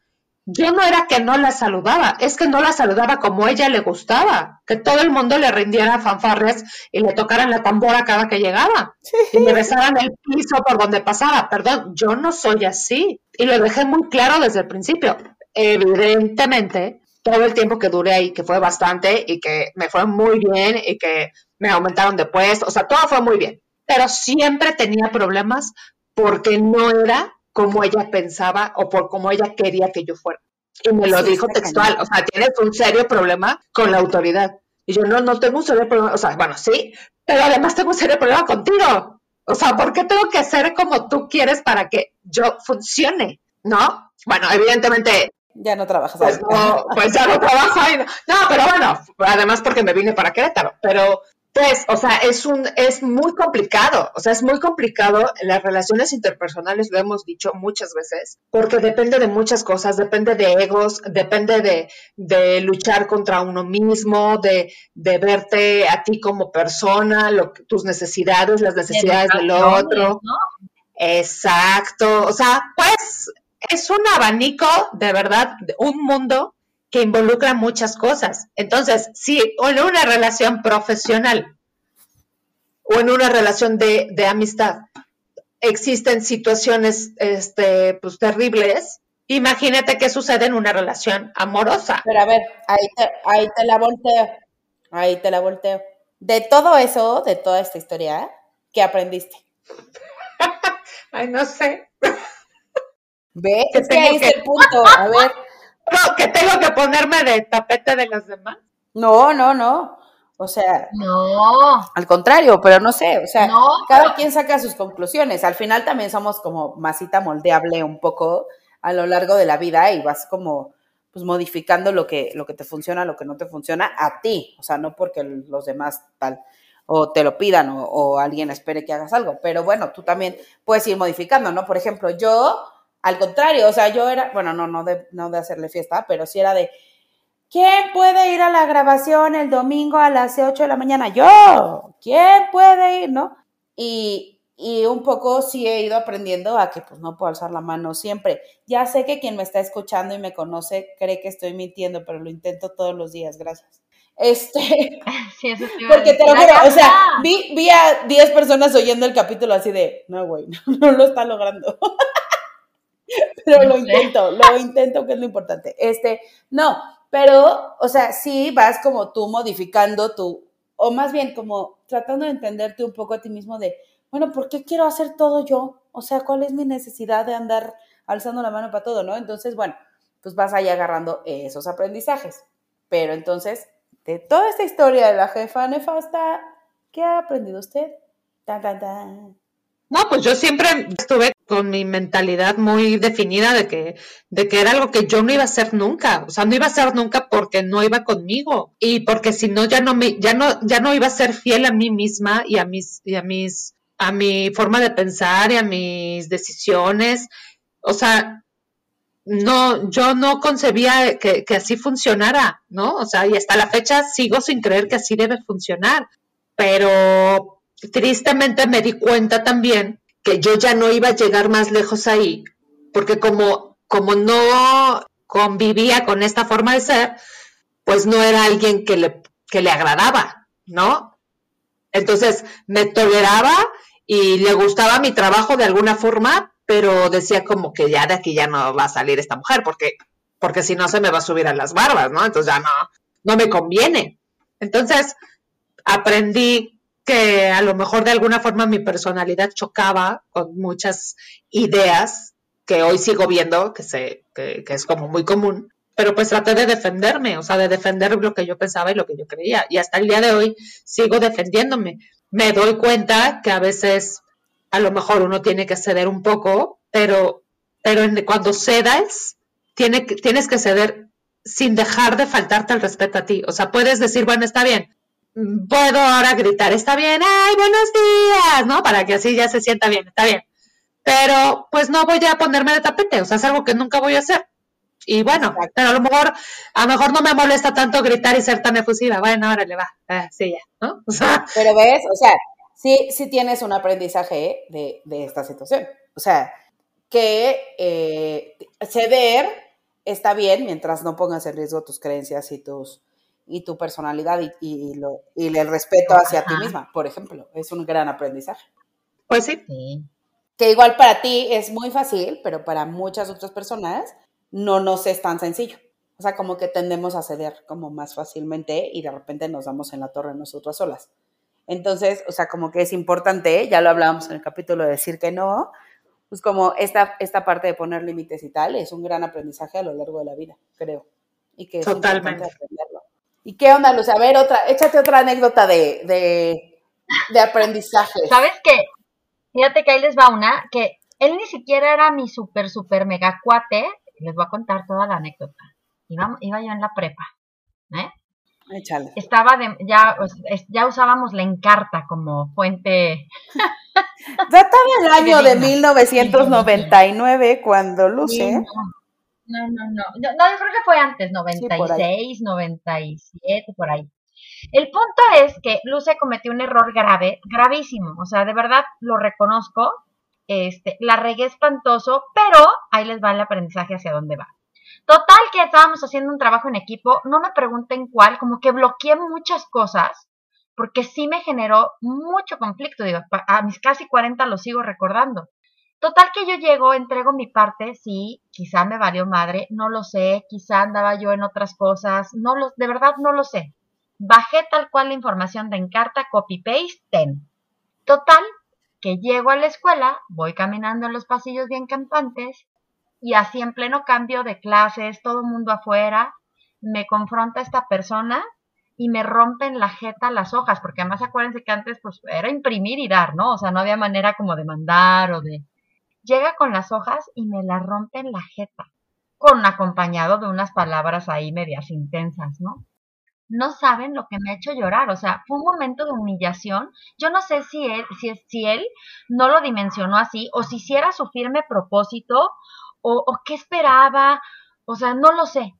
Yo no era que no la saludaba, es que no la saludaba como a ella le gustaba, que todo el mundo le rindiera fanfarres y le tocaran la tambora cada que llegaba y le besaran el piso por donde pasaba. Perdón, yo no soy así y lo dejé muy claro desde el principio. Evidentemente, todo el tiempo que duré ahí, que fue bastante y que me fue muy bien y que me aumentaron de puesto, o sea, todo fue muy bien pero siempre tenía problemas porque no era como ella pensaba o por como ella quería que yo fuera. Y me lo dijo textual, o sea, tienes un serio problema con la autoridad. Y yo, no, no tengo un serio problema, o sea, bueno, sí, pero además tengo un serio problema contigo. O sea, ¿por qué tengo que hacer como tú quieres para que yo funcione? ¿No? Bueno, evidentemente ya no trabajas pues, no, pues ya no trabajo ahí. No, pero bueno, además porque me vine para Querétaro. Pero pues, o sea, es un, es muy complicado, o sea, es muy complicado. Las relaciones interpersonales lo hemos dicho muchas veces, porque depende de muchas cosas, depende de egos, depende de, de luchar contra uno mismo, de, de, verte a ti como persona, lo, tus necesidades, las necesidades del otro. Exacto, o sea, pues es un abanico de verdad, un mundo que involucra muchas cosas. Entonces, si en una relación profesional o en una relación de, de amistad existen situaciones este, pues, terribles, imagínate qué sucede en una relación amorosa. Pero a ver, ahí te, ahí te la volteo, ahí te la volteo. De todo eso, de toda esta historia, ¿qué aprendiste? Ay, no sé. ¿Ve? Es que ahí es el punto. A ver. No, que tengo que ponerme de tapete de los demás. No, no, no. O sea, no. Al contrario, pero no sé, o sea, cada quien saca sus conclusiones. Al final también somos como masita moldeable un poco a lo largo de la vida y vas como pues modificando lo que lo que te funciona, lo que no te funciona a ti, o sea, no porque los demás tal o te lo pidan o, o alguien espere que hagas algo, pero bueno, tú también puedes ir modificando, ¿no? Por ejemplo, yo al contrario, o sea, yo era, bueno, no no de no de hacerle fiesta, pero sí era de ¿Quién puede ir a la grabación el domingo a las 8 de la mañana? Yo. ¿Quién puede ir? ¿No? Y, y un poco sí he ido aprendiendo a que pues no puedo alzar la mano siempre. Ya sé que quien me está escuchando y me conoce cree que estoy mintiendo, pero lo intento todos los días, gracias. Este, sí, eso sí porque te lo juro, o sea, vi, vi a 10 personas oyendo el capítulo así de, no, güey, no, no lo está logrando. pero lo intento, lo intento, que es lo importante. Este, no, pero, o sea, sí vas como tú modificando tu, o más bien como tratando de entenderte un poco a ti mismo de, bueno, ¿por qué quiero hacer todo yo? O sea, ¿cuál es mi necesidad de andar alzando la mano para todo, no? Entonces, bueno, pues vas ahí agarrando esos aprendizajes. Pero entonces, de toda esta historia de la jefa nefasta, ¿qué ha aprendido usted? Tan, tan, tan. No, pues yo siempre estuve con mi mentalidad muy definida de que, de que era algo que yo no iba a hacer nunca. O sea, no iba a hacer nunca porque no iba conmigo. Y porque si no, ya no me, ya no, ya no iba a ser fiel a mí misma y a mis, y a mis, a mi forma de pensar y a mis decisiones. O sea, no, yo no concebía que, que así funcionara, ¿no? O sea, y hasta la fecha sigo sin creer que así debe funcionar. Pero tristemente me di cuenta también que yo ya no iba a llegar más lejos ahí, porque como, como no convivía con esta forma de ser, pues no era alguien que le, que le agradaba, ¿no? Entonces me toleraba y le gustaba mi trabajo de alguna forma, pero decía como que ya de aquí ya no va a salir esta mujer, porque, porque si no se me va a subir a las barbas, ¿no? Entonces ya no, no me conviene. Entonces aprendí que a lo mejor de alguna forma mi personalidad chocaba con muchas ideas que hoy sigo viendo, que, se, que, es como muy común, pero pues traté de defenderme, o sea, de defender lo que yo pensaba y lo que yo creía. Y hasta el día de hoy sigo defendiéndome. Me doy cuenta que a veces a lo mejor uno tiene que ceder un poco, pero, pero cuando cedas, tiene, tienes que ceder sin dejar de faltarte el respeto a ti. O sea, puedes decir, bueno, está bien, puedo ahora gritar, está bien, ay, buenos días, ¿no? Para que así ya se sienta bien, está bien. Pero pues no voy a ponerme de tapete, o sea, es algo que nunca voy a hacer. Y bueno, pero a lo mejor, a lo mejor no me molesta tanto gritar y ser tan efusiva. Bueno, ahora le va, ah, sí, ya, ¿no? O sea, pero ves, o sea, sí, sí tienes un aprendizaje de, de esta situación. O sea, que eh, ceder está bien mientras no pongas en riesgo tus creencias y tus, y tu personalidad y, y, lo, y el respeto hacia ti misma, por ejemplo. Es un gran aprendizaje. Pues sí. Que igual para ti es muy fácil, pero para muchas otras personas no nos es tan sencillo. O sea, como que tendemos a ceder como más fácilmente y de repente nos damos en la torre nosotras solas. Entonces, o sea, como que es importante, ya lo hablábamos en el capítulo de decir que no, pues como esta, esta parte de poner límites y tal, es un gran aprendizaje a lo largo de la vida, creo. Y que es Totalmente. aprenderlo. ¿Y qué onda, Luz? A ver, otra, échate otra anécdota de, de, de aprendizaje. ¿Sabes qué? Fíjate que ahí les va una, que él ni siquiera era mi super, super mega cuate. Les voy a contar toda la anécdota. Iba, iba yo en la prepa, ¿eh? Échale. Estaba de, ya, ya usábamos la encarta como fuente. Databa el año de 1999 cuando Luce. No, no, no. No, yo creo que fue antes, 96, 97, por ahí. El punto es que Luce cometió un error grave, gravísimo. O sea, de verdad lo reconozco. Este, la regué espantoso, pero ahí les va el aprendizaje hacia dónde va. Total que estábamos haciendo un trabajo en equipo, no me pregunten cuál, como que bloqueé muchas cosas, porque sí me generó mucho conflicto, digo, a mis casi 40 lo sigo recordando. Total que yo llego, entrego mi parte, sí, quizá me valió madre, no lo sé, quizá andaba yo en otras cosas, no lo, de verdad no lo sé. Bajé tal cual la información de Encarta, copy-paste, ten. Total, que llego a la escuela, voy caminando en los pasillos bien campantes, y así en pleno cambio de clases, todo mundo afuera, me confronta esta persona y me rompen la jeta las hojas, porque además acuérdense que antes pues era imprimir y dar, ¿no? O sea, no había manera como de mandar o de llega con las hojas y me la rompe en la jeta, con acompañado de unas palabras ahí medias intensas, ¿no? No saben lo que me ha hecho llorar, o sea, fue un momento de humillación. Yo no sé si él, si, si él no lo dimensionó así, o si hiciera su firme propósito, o, o qué esperaba, o sea, no lo sé.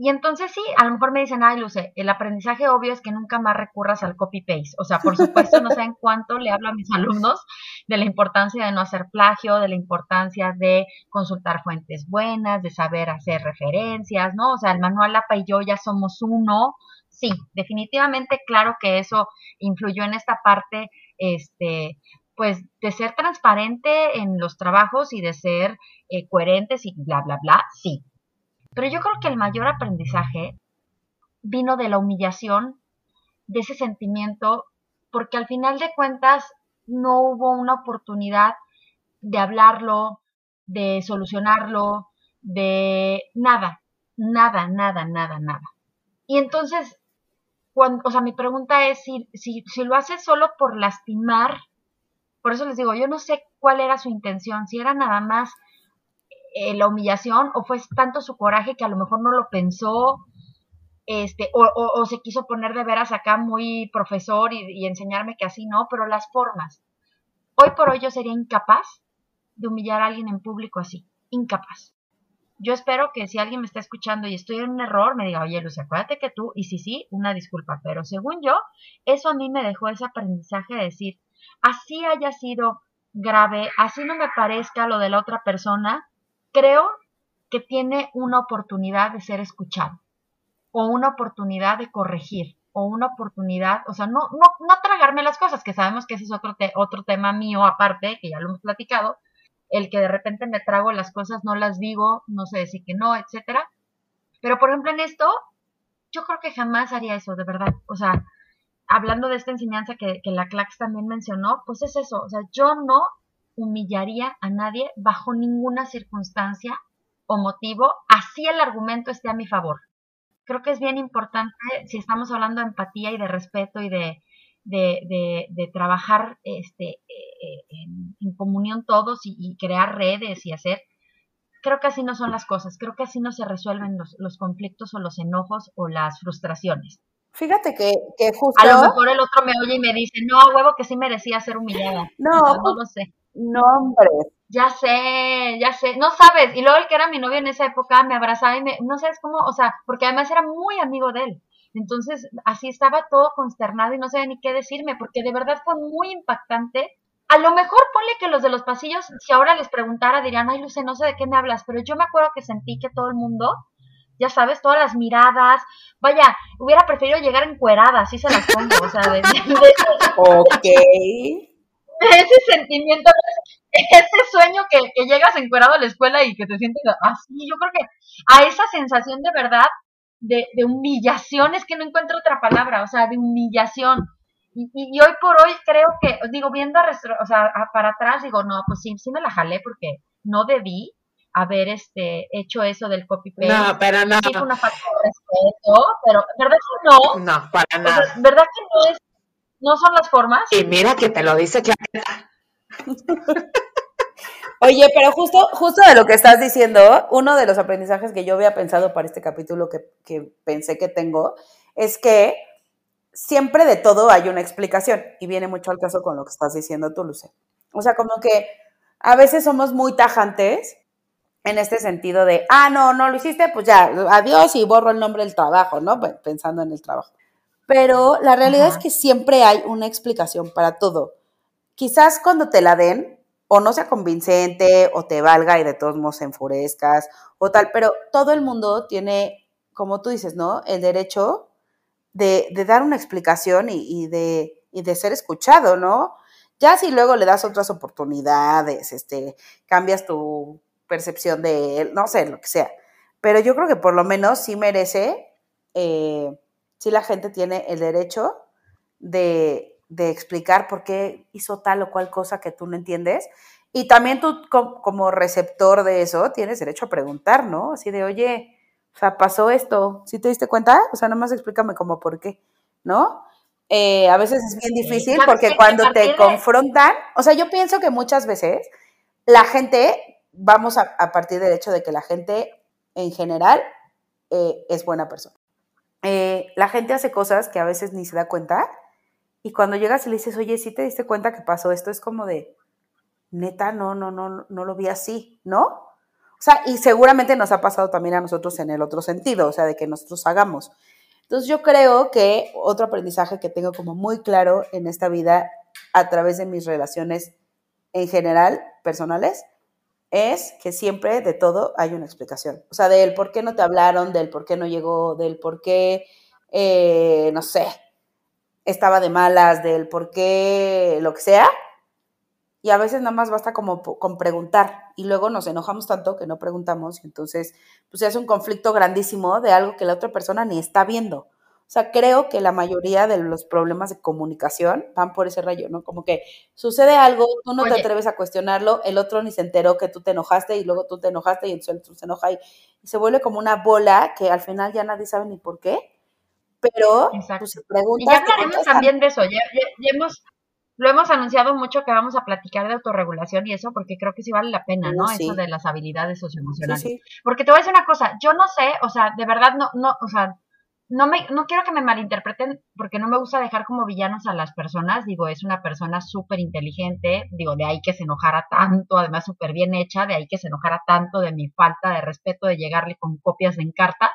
Y entonces sí, a lo mejor me dicen, ay, Luce, el aprendizaje obvio es que nunca más recurras al copy-paste. O sea, por supuesto, no sé en cuánto le hablo a mis alumnos de la importancia de no hacer plagio, de la importancia de consultar fuentes buenas, de saber hacer referencias, ¿no? O sea, el manual APA y yo ya somos uno. Sí, definitivamente, claro que eso influyó en esta parte, este, pues, de ser transparente en los trabajos y de ser eh, coherentes y bla, bla, bla, sí, pero yo creo que el mayor aprendizaje vino de la humillación, de ese sentimiento, porque al final de cuentas no hubo una oportunidad de hablarlo, de solucionarlo, de nada, nada, nada, nada, nada. Y entonces, cuando, o sea, mi pregunta es si, si, si lo hace solo por lastimar, por eso les digo, yo no sé cuál era su intención, si era nada más eh, la humillación o fue tanto su coraje que a lo mejor no lo pensó, este, o, se quiso poner de veras acá muy profesor y, enseñarme que así no, pero las formas. Hoy por hoy yo sería incapaz de humillar a alguien en público así, incapaz. Yo espero que si alguien me está escuchando y estoy en un error, me diga, oye, Luz, acuérdate que tú, y si sí, una disculpa, pero según yo, eso a mí me dejó ese aprendizaje de decir, así haya sido grave, así no me parezca lo de la otra persona, creo que tiene una oportunidad de ser escuchado o una oportunidad de corregir o una oportunidad, o sea, no, no, no tragarme las cosas, que sabemos que ese es otro, otro tema mío aparte, que ya lo hemos platicado, el que de repente me trago las cosas, no las digo, no sé decir que no, etcétera. Pero por ejemplo en esto, yo creo que jamás haría eso, de verdad. O sea, hablando de esta enseñanza que, que la Clax también mencionó, pues es eso, o sea, yo no humillaría a nadie bajo ninguna circunstancia o motivo, así el argumento esté a mi favor. Creo que es bien importante, si estamos hablando de empatía y de respeto y de, de, trabajar este, eh, en, comunión todos y, crear redes y hacer, creo que así no son las cosas, creo que así no se resuelven los, los conflictos o los enojos o las frustraciones. Fíjate que, que, justo... A lo mejor el otro me oye y me dice, no, huevo, que sí merecía ser humillada. No, no lo sé. No, hombre. Ya sé, ya sé, no sabes. Y luego el que era mi novio en esa época me abrazaba y me, no sabes cómo, o sea, porque además era muy amigo de él. Entonces, así estaba todo consternado y no sabía ni qué decirme, porque de verdad fue muy impactante. A lo mejor ponle que los de los pasillos, si ahora les preguntara, dirían, ay, Luce, no sé de qué me hablas, pero yo me acuerdo que sentí que todo el mundo, ya sabes, todas las miradas, vaya, hubiera preferido llegar encuerada, así se las pongo, o sea, de, Ok. ese sentimiento, ese sueño que, llegas encuerado a la escuela y que te sientes así, yo creo que a esa sensación de verdad, de, humillación, es que no encuentro otra palabra, o sea, de humillación. Y, hoy por hoy creo que, digo, viendo o sea, para atrás, digo, no, pues sí, sí me la jalé porque no debí haber este hecho eso del copy paste. No, pero no. Sí una falta de respeto, pero ¿verdad que no? No, para nada. ¿Verdad que no es ¿No son las formas? Y mira que te lo dice Clarita. Oye, pero justo, justo de lo que estás diciendo, uno de los aprendizajes que yo había pensado para este capítulo que, que pensé que tengo, es que siempre de todo hay una explicación. Y viene mucho al caso con lo que estás diciendo tú, Luce. O sea, como que a veces somos muy tajantes en este sentido de, ah, no, no lo hiciste, pues ya, adiós y borro el nombre del trabajo, ¿no? Pensando en el trabajo. Pero la realidad es que siempre hay una explicación para todo. Quizás cuando te la den, o no sea convincente, o te valga y de todos modos enfurezcas, o tal, pero todo el mundo tiene, como tú dices, ¿no? El derecho de, dar una explicación y, de, y de ser escuchado, ¿no? Ya si luego le das otras oportunidades, este, cambias tu percepción de él, no sé, lo que sea. Pero yo creo que por lo menos sí merece, eh, sí la gente tiene el derecho de, de explicar por qué hizo tal o cual cosa que tú no entiendes. Y también tú como receptor de eso tienes derecho a preguntar, ¿no? Así de, oye, o sea, pasó esto, ¿sí te diste cuenta? O sea, nomás explícame como por qué, ¿no? Eh, a veces es bien difícil porque cuando te confrontan, o sea, yo pienso que muchas veces la gente, vamos a, partir del hecho de que la gente en general eh, es buena persona. Eh, la gente hace cosas que a veces ni se da cuenta y cuando llegas y le dices, oye, ¿sí te diste cuenta que pasó esto? Es como de, neta, no, no, no, no lo vi así, ¿no? O sea, y seguramente nos ha pasado también a nosotros en el otro sentido, o sea, de que nosotros hagamos. Entonces yo creo que otro aprendizaje que tengo como muy claro en esta vida a través de mis relaciones en general, personales, es que siempre de todo hay una explicación. O sea, del por qué no te hablaron, del por qué no llegó, del por qué, eh, no sé, estaba de malas, del por qué, lo que sea. Y a veces nada más basta como con preguntar y luego nos enojamos tanto que no preguntamos y entonces pues hace un conflicto grandísimo de algo que la otra persona ni está viendo. O sea, creo que la mayoría de los problemas de comunicación van por ese rayo, ¿no? Como que sucede algo, tú no te atreves a cuestionarlo, el otro ni se enteró que tú te enojaste y luego tú te enojaste y entonces el otro se enoja y, se vuelve como una bola que al final ya nadie sabe ni por qué pero pues, Y ya hablaremos también de eso, ya, hemos, lo hemos anunciado mucho que vamos a platicar de autorregulación y eso, porque creo que sí vale la pena, ¿no? Eso de las habilidades socioemocionales. Porque te voy a decir una cosa, yo no sé, o sea, de verdad no, no, o sea, no me, no quiero que me malinterpreten porque no me gusta dejar como villanos a las personas, digo, es una persona súper inteligente, digo, de ahí que se enojara tanto, además súper bien hecha, de ahí que se enojara tanto de mi falta de respeto de llegarle con copias en carta,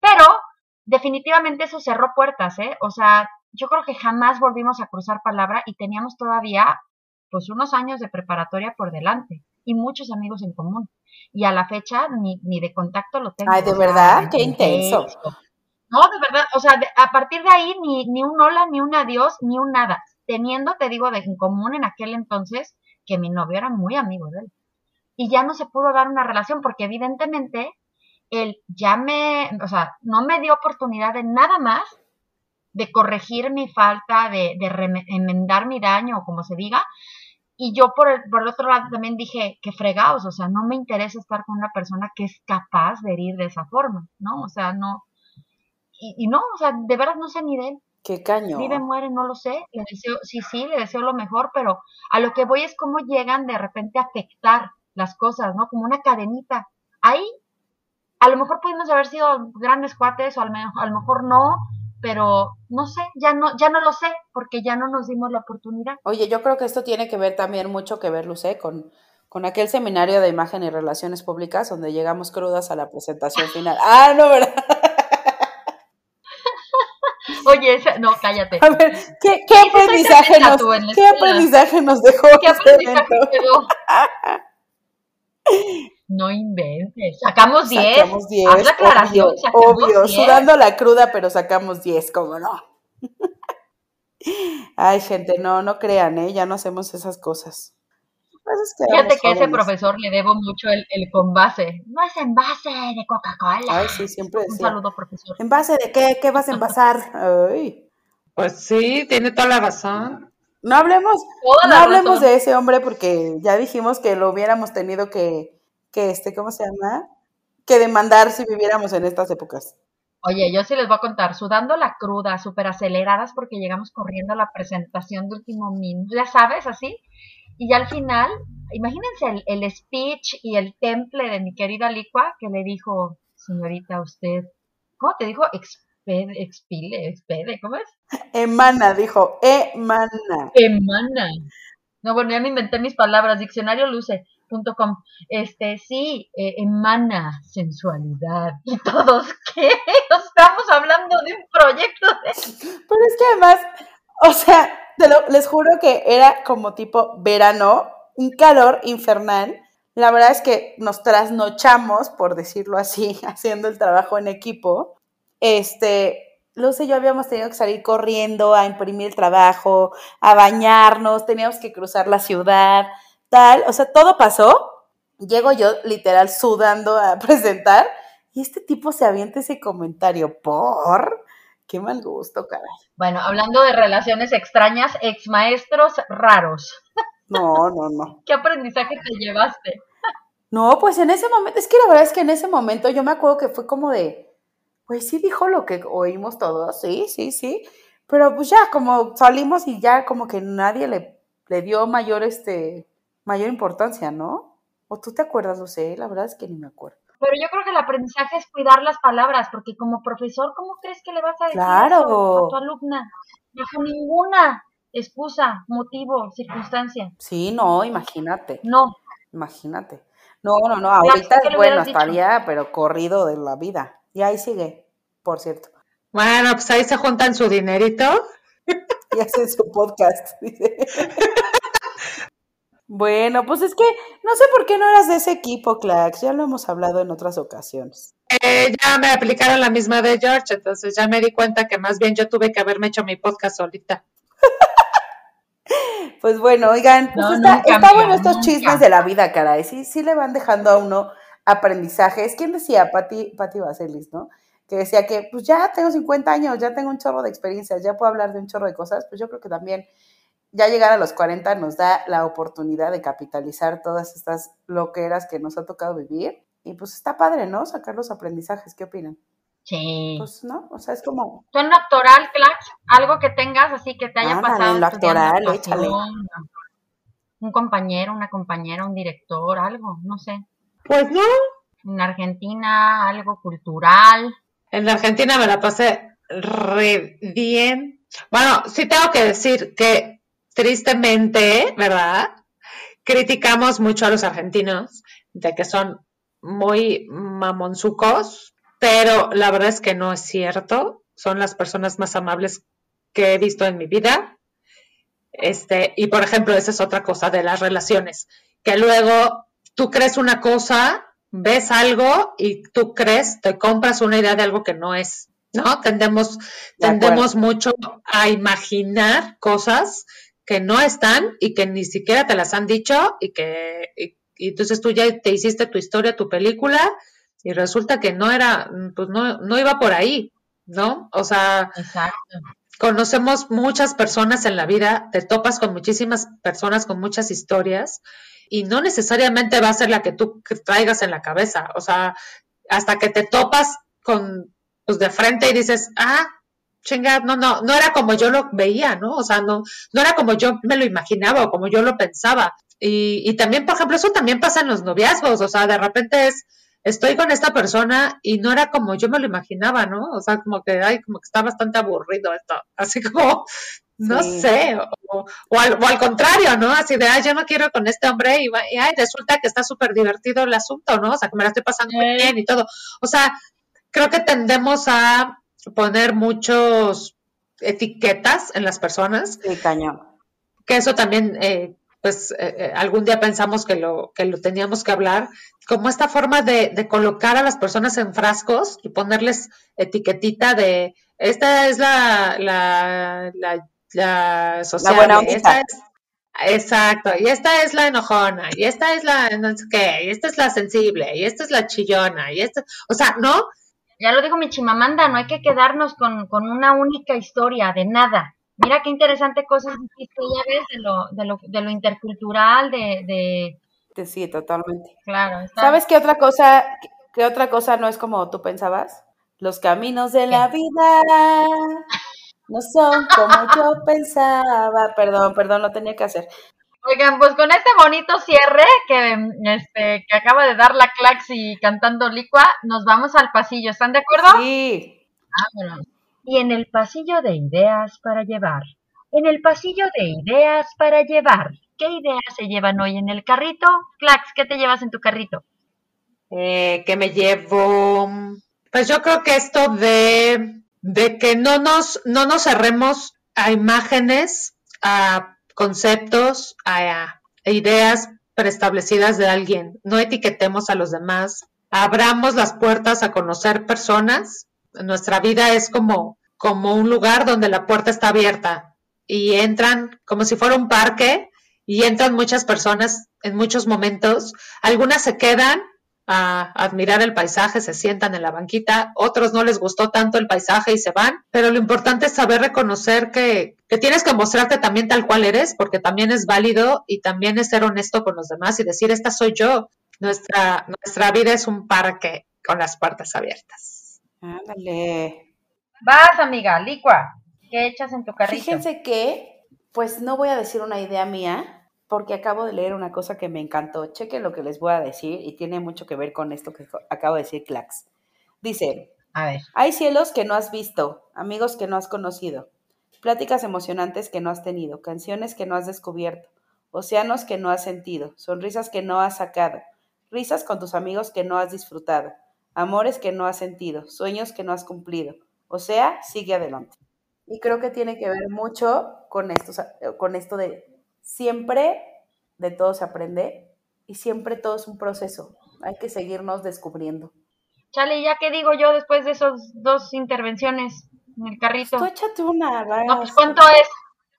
pero definitivamente eso cerró puertas, ¿eh? O sea, yo creo que jamás volvimos a cruzar palabra y teníamos todavía pues unos años de preparatoria por delante y muchos amigos en común. Y a la fecha ni, ni de contacto lo tengo. Ay, de verdad, qué intenso. No, de verdad, o sea, a partir de ahí ni, ni un hola, ni un adiós, ni un nada. Teniendo, te digo, de en común en aquel entonces que mi novio era muy amigo de él. Y ya no se pudo dar una relación porque evidentemente él ya me, o sea, no me dio oportunidad de nada más de corregir mi falta, de, de enmendar mi daño, o como se diga. Y yo por el, por el otro lado también dije, que fregados, o sea, no me interesa estar con una persona que es capaz de herir de esa forma, ¿no? O sea, no. Y, no, o sea, de verdad no sé ni de él. Qué caño. Vive, muere, no lo sé. Le deseo, sí, sí, le deseo lo mejor, pero a lo que voy es cómo llegan de repente a afectar las cosas, ¿no? Como una cadenita. Ahí a lo mejor pudimos haber sido grandes cuates o a lo, mejor no, pero no sé, ya no, ya no lo sé, porque ya no nos dimos la oportunidad. Oye, yo creo que esto tiene que ver también mucho que ver, Luce, con, con aquel seminario de imagen y relaciones públicas donde llegamos crudas a la presentación final. Ah, no, ¿verdad? Oye, no, cállate. A ver, ¿qué, qué aprendizaje, nos, ¿qué aprendizaje nos dejó? ¿Qué aprendizaje quedó? No inventes. Sacamos 10. Sacamos 10. Haz la aclaración. Obvio, sudando la cruda, pero sacamos 10, ¿cómo no? Ay, gente, no, no crean, ¿eh? Ya no hacemos esas cosas. Pues Fíjate que a ese profesor le debo mucho el, el base. No es envase de Coca-Cola. Ay, sí, siempre decía. Un saludo, profesor. ¿Envase de qué? ¿Qué vas a envasar? Ay. Pues sí, tiene toda la razón. No hablemos, no hablemos de ese hombre porque ya dijimos que lo hubiéramos tenido que, que este, ¿cómo se llama? Que demandar si viviéramos en estas épocas. Oye, yo sí les voy a contar, sudando la cruda, súper aceleradas porque llegamos corriendo a la presentación de último minuto, ya sabes, así. Y ya al final, imagínense el, speech y el temple de mi querida Licua que le dijo, señorita, usted, ¿cómo te dijo? Expede, expile, expede, ¿cómo es? Emana, dijo, emana. Emana. No, bueno, ya me inventé mis palabras, diccionario luce com. Este, sí, eh, emana sensualidad. ¿Y todos qué? Estamos hablando de un proyecto Pero es que además, o sea, les juro que era como tipo verano un calor infernal. La verdad es que nos trasnochamos, por decirlo así, haciendo el trabajo en equipo. Este, Luz y yo habíamos tenido que salir corriendo a imprimir el trabajo, a bañarnos, teníamos que cruzar la ciudad, tal. O sea, todo pasó. Llego yo literal sudando a presentar y este tipo se avienta ese comentario por... Qué mal gusto, caray. Bueno, hablando de relaciones extrañas, ex maestros raros. No, no, no. ¿Qué aprendizaje te llevaste? No, pues en ese momento, es que la verdad es que en ese momento yo me acuerdo que fue como de, pues sí dijo lo que oímos todos, sí, sí, sí, pero pues ya como salimos y ya como que nadie le, le dio mayor, este, mayor importancia, ¿no? ¿O tú te acuerdas, sé, La verdad es que ni me acuerdo. Pero yo creo que el aprendizaje es cuidar las palabras, porque como profesor, ¿cómo crees que le vas a decir claro. a tu alumna? Bajo ninguna excusa, motivo, circunstancia. Sí, no, imagínate. No. Imagínate. No, no, no, ahorita es bueno, estaría, pero corrido de la vida. Y ahí sigue, por cierto. Bueno, pues ahí se juntan su dinerito. Y hacen su podcast, dice. Bueno, pues es que no sé por qué no eras de ese equipo, Clax. Ya lo hemos hablado en otras ocasiones. Eh, ya me aplicaron la misma de George, entonces ya me di cuenta que más bien yo tuve que haberme hecho mi podcast solita. pues bueno, oigan, pues está, bueno estos chismes de la vida, caray. Sí, sí le van dejando a uno aprendizajes. ¿Quién decía? Pati, Pati Vaselis, ¿no? Que decía que pues ya tengo 50 años, ya tengo un chorro de experiencias, ya puedo hablar de un chorro de cosas. Pues yo creo que también ya llegar a los 40 nos da la oportunidad de capitalizar todas estas loqueras que nos ha tocado vivir. Y pues está padre, ¿no? Sacar los aprendizajes. ¿Qué opinan? Sí. Pues no, o sea, es como. ¿Tú en actoral, Clash? Algo que tengas así que te haya pasado. En lo actoral, échale. Un compañero, una compañera, un director, algo, no sé. Pues no. En Argentina, algo cultural. En Argentina me la pasé re bien. Bueno, sí tengo que decir que tristemente, ¿verdad? Criticamos mucho a los argentinos de que son muy mamonzucos, pero la verdad es que no es cierto. Son las personas más amables que he visto en mi vida. Este, y por ejemplo, esa es otra cosa de las relaciones, que luego tú crees una cosa, ves algo y tú crees, te compras una idea de algo que no es, ¿no? Tendemos, tendemos mucho a imaginar cosas que no están y que ni siquiera te las han dicho y que y, entonces tú ya te hiciste tu historia, tu película y resulta que no era, pues no, no iba por ahí, ¿no? O sea, conocemos muchas personas en la vida, te topas con muchísimas personas con muchas historias y no necesariamente va a ser la que tú traigas en la cabeza, o sea, hasta que te topas con, pues de frente y dices, ah, chinga, no, no, no era como yo lo veía, ¿no? O sea, no, no era como yo me lo imaginaba o como yo lo pensaba. Y, y también, por ejemplo, eso también pasa en los noviazgos, o sea, de repente es, estoy con esta persona y no era como yo me lo imaginaba, ¿no? O sea, como que, ay, como que está bastante aburrido esto, así como, no sé, o, o, al, o, al, contrario, ¿no? Así de, ay, yo no quiero con este hombre y, y ay, resulta que está súper divertido el asunto, ¿no? O sea, que me la estoy pasando muy bien y todo. O sea, creo que tendemos a poner muchos etiquetas en las personas. Sí, cañón. Que eso también, eh, pues, eh, eh, algún día pensamos que lo, que lo teníamos que hablar, como esta forma de, de, colocar a las personas en frascos y ponerles etiquetita de, esta es la, la, la, la social, buena esta es, Exacto, y esta es la enojona, y esta es la no sé qué, y esta es la sensible, y esta es la chillona, y esta, o sea, ¿no? Ya lo dijo mi chimamanda, no hay que quedarnos con, con una única historia, de nada. Mira qué interesante cosas dijiste, ya ves, de lo, de lo, de lo intercultural, de, de... Sí, totalmente. Claro. Está... ¿Sabes qué otra cosa, qué otra cosa no es como tú pensabas? Los caminos de la vida no son como yo pensaba. Perdón, perdón, lo tenía que hacer. Oigan, pues con este bonito cierre que, este, que acaba de dar la Claxi cantando Licua, nos vamos al pasillo. ¿Están de acuerdo? Sí. Vámonos. Y en el pasillo de ideas para llevar. En el pasillo de ideas para llevar. ¿Qué ideas se llevan hoy en el carrito? Clax, ¿qué te llevas en tu carrito? Eh, ¿Qué me llevo? Pues yo creo que esto de, de que no nos, no nos cerremos a imágenes, a conceptos, ideas preestablecidas de alguien, no etiquetemos a los demás, abramos las puertas a conocer personas. Nuestra vida es como, como un lugar donde la puerta está abierta y entran como si fuera un parque y entran muchas personas en muchos momentos. Algunas se quedan a admirar el paisaje, se sientan en la banquita, otros no les gustó tanto el paisaje y se van, pero lo importante es saber reconocer que, que, tienes que mostrarte también tal cual eres, porque también es válido y también es ser honesto con los demás y decir, esta soy yo, nuestra, nuestra vida es un parque con las puertas abiertas. Ándale. Vas, amiga, licua, ¿qué echas en tu carrito? Fíjense que, pues no voy a decir una idea mía, porque acabo de leer una cosa que me encantó. Chequen lo que les voy a decir y tiene mucho que ver con esto que acabo de decir Clax. Dice, a ver. Hay cielos que no has visto, amigos que no has conocido, pláticas emocionantes que no has tenido, canciones que no has descubierto, océanos que no has sentido, sonrisas que no has sacado, risas con tus amigos que no has disfrutado, amores que no has sentido, sueños que no has cumplido. O sea, sigue adelante. Y creo que tiene que ver mucho con esto, con esto de siempre de todo se aprende y siempre todo es un proceso. Hay que seguirnos descubriendo. Chale, ¿ya qué digo yo después de esas dos intervenciones en el carrito? Tú échate una, No, pues ¿cuánto es?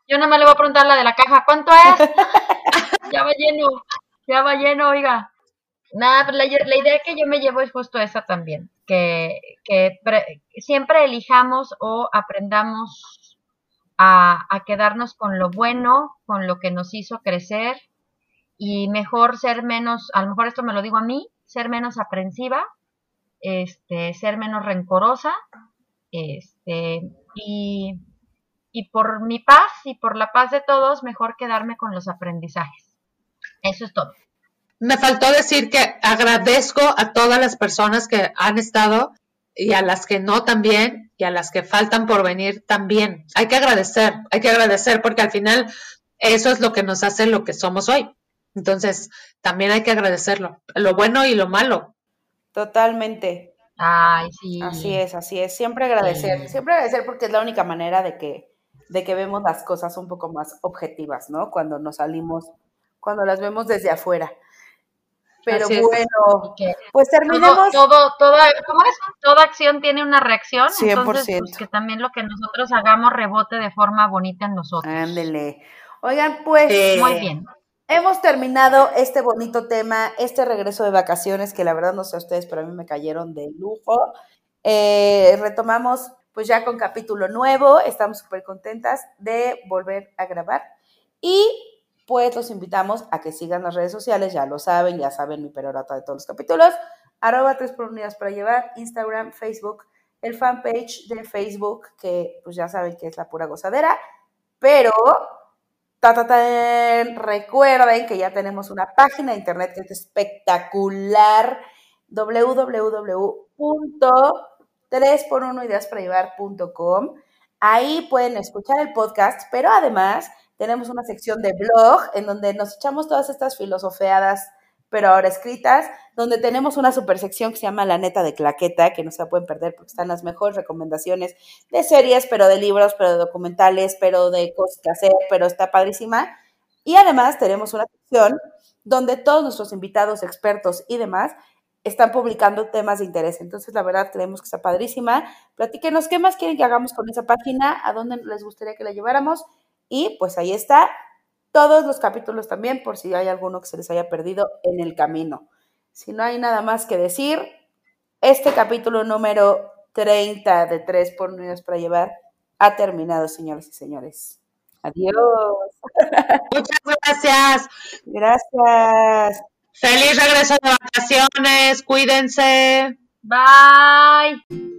Yo nada más le voy a preguntar la de la caja, ¿cuánto es? ya va lleno, ya va lleno, oiga. Nada, pues la, la, idea que yo me llevo es justo esa también, que, que siempre elijamos o aprendamos a, quedarnos con lo bueno, con lo que nos hizo crecer y mejor ser menos, a lo mejor esto me lo digo a mí, ser menos aprensiva, este, ser menos rencorosa, este, y, y por mi paz y por la paz de todos, mejor quedarme con los aprendizajes. Eso es todo. Me faltó decir que agradezco a todas las personas que han estado y a las que no también y a las que faltan por venir también. Hay que agradecer, hay que agradecer porque al final eso es lo que nos hace lo que somos hoy. Entonces, también hay que agradecerlo, lo bueno y lo malo. Totalmente. Ay, sí. Así es, así es. Siempre agradecer, siempre agradecer porque es la única manera de que, de que vemos las cosas un poco más objetivas, ¿no? Cuando nos salimos, cuando las vemos desde afuera. Pero bueno, pues terminemos. Todo, toda, toda acción tiene una reacción. 100%. Entonces, pues, que también lo que nosotros hagamos rebote de forma bonita en nosotros. Ándele. Oigan, pues. Muy bien. Hemos terminado este bonito tema, este regreso de vacaciones, que la verdad no sé a ustedes, pero a mí me cayeron de lujo. Eh, retomamos pues ya con capítulo nuevo, estamos súper contentas de volver a grabar. Y pues los invitamos a que sigan las redes sociales, ya lo saben, ya saben mi perorata de todos los capítulos, arroba tres por unidades para llevar, Instagram, Facebook, el fanpage de Facebook, que pues ya saben que es la pura gozadera, pero ta, recuerden que ya tenemos una página de internet que es espectacular, www.3x1ideasparallevar.com. Ahí pueden escuchar el podcast, pero además tenemos una sección de blog en donde nos echamos todas estas filosofeadas, pero ahora escritas, donde tenemos una super sección que se llama La Neta de Claqueta, que no se la pueden perder porque están las mejores recomendaciones de series, pero de libros, pero de documentales, pero de cosas que hacer, pero está padrísima. Y además tenemos una sección donde todos nuestros invitados, expertos y demás están publicando temas de interés. Entonces, la verdad, creemos que está padrísima. Platíquenos qué más quieren que hagamos con esa página, a dónde les gustaría que la lleváramos y pues ahí está todos los capítulos también, por si hay alguno que se les haya perdido en el camino. Si no hay nada más que decir, este capítulo número 30 de 3 por unidades para llevar ha terminado, señores y señores. Adiós. Muchas gracias. Gracias. Feliz regreso de vacaciones. Cuídense. Bye.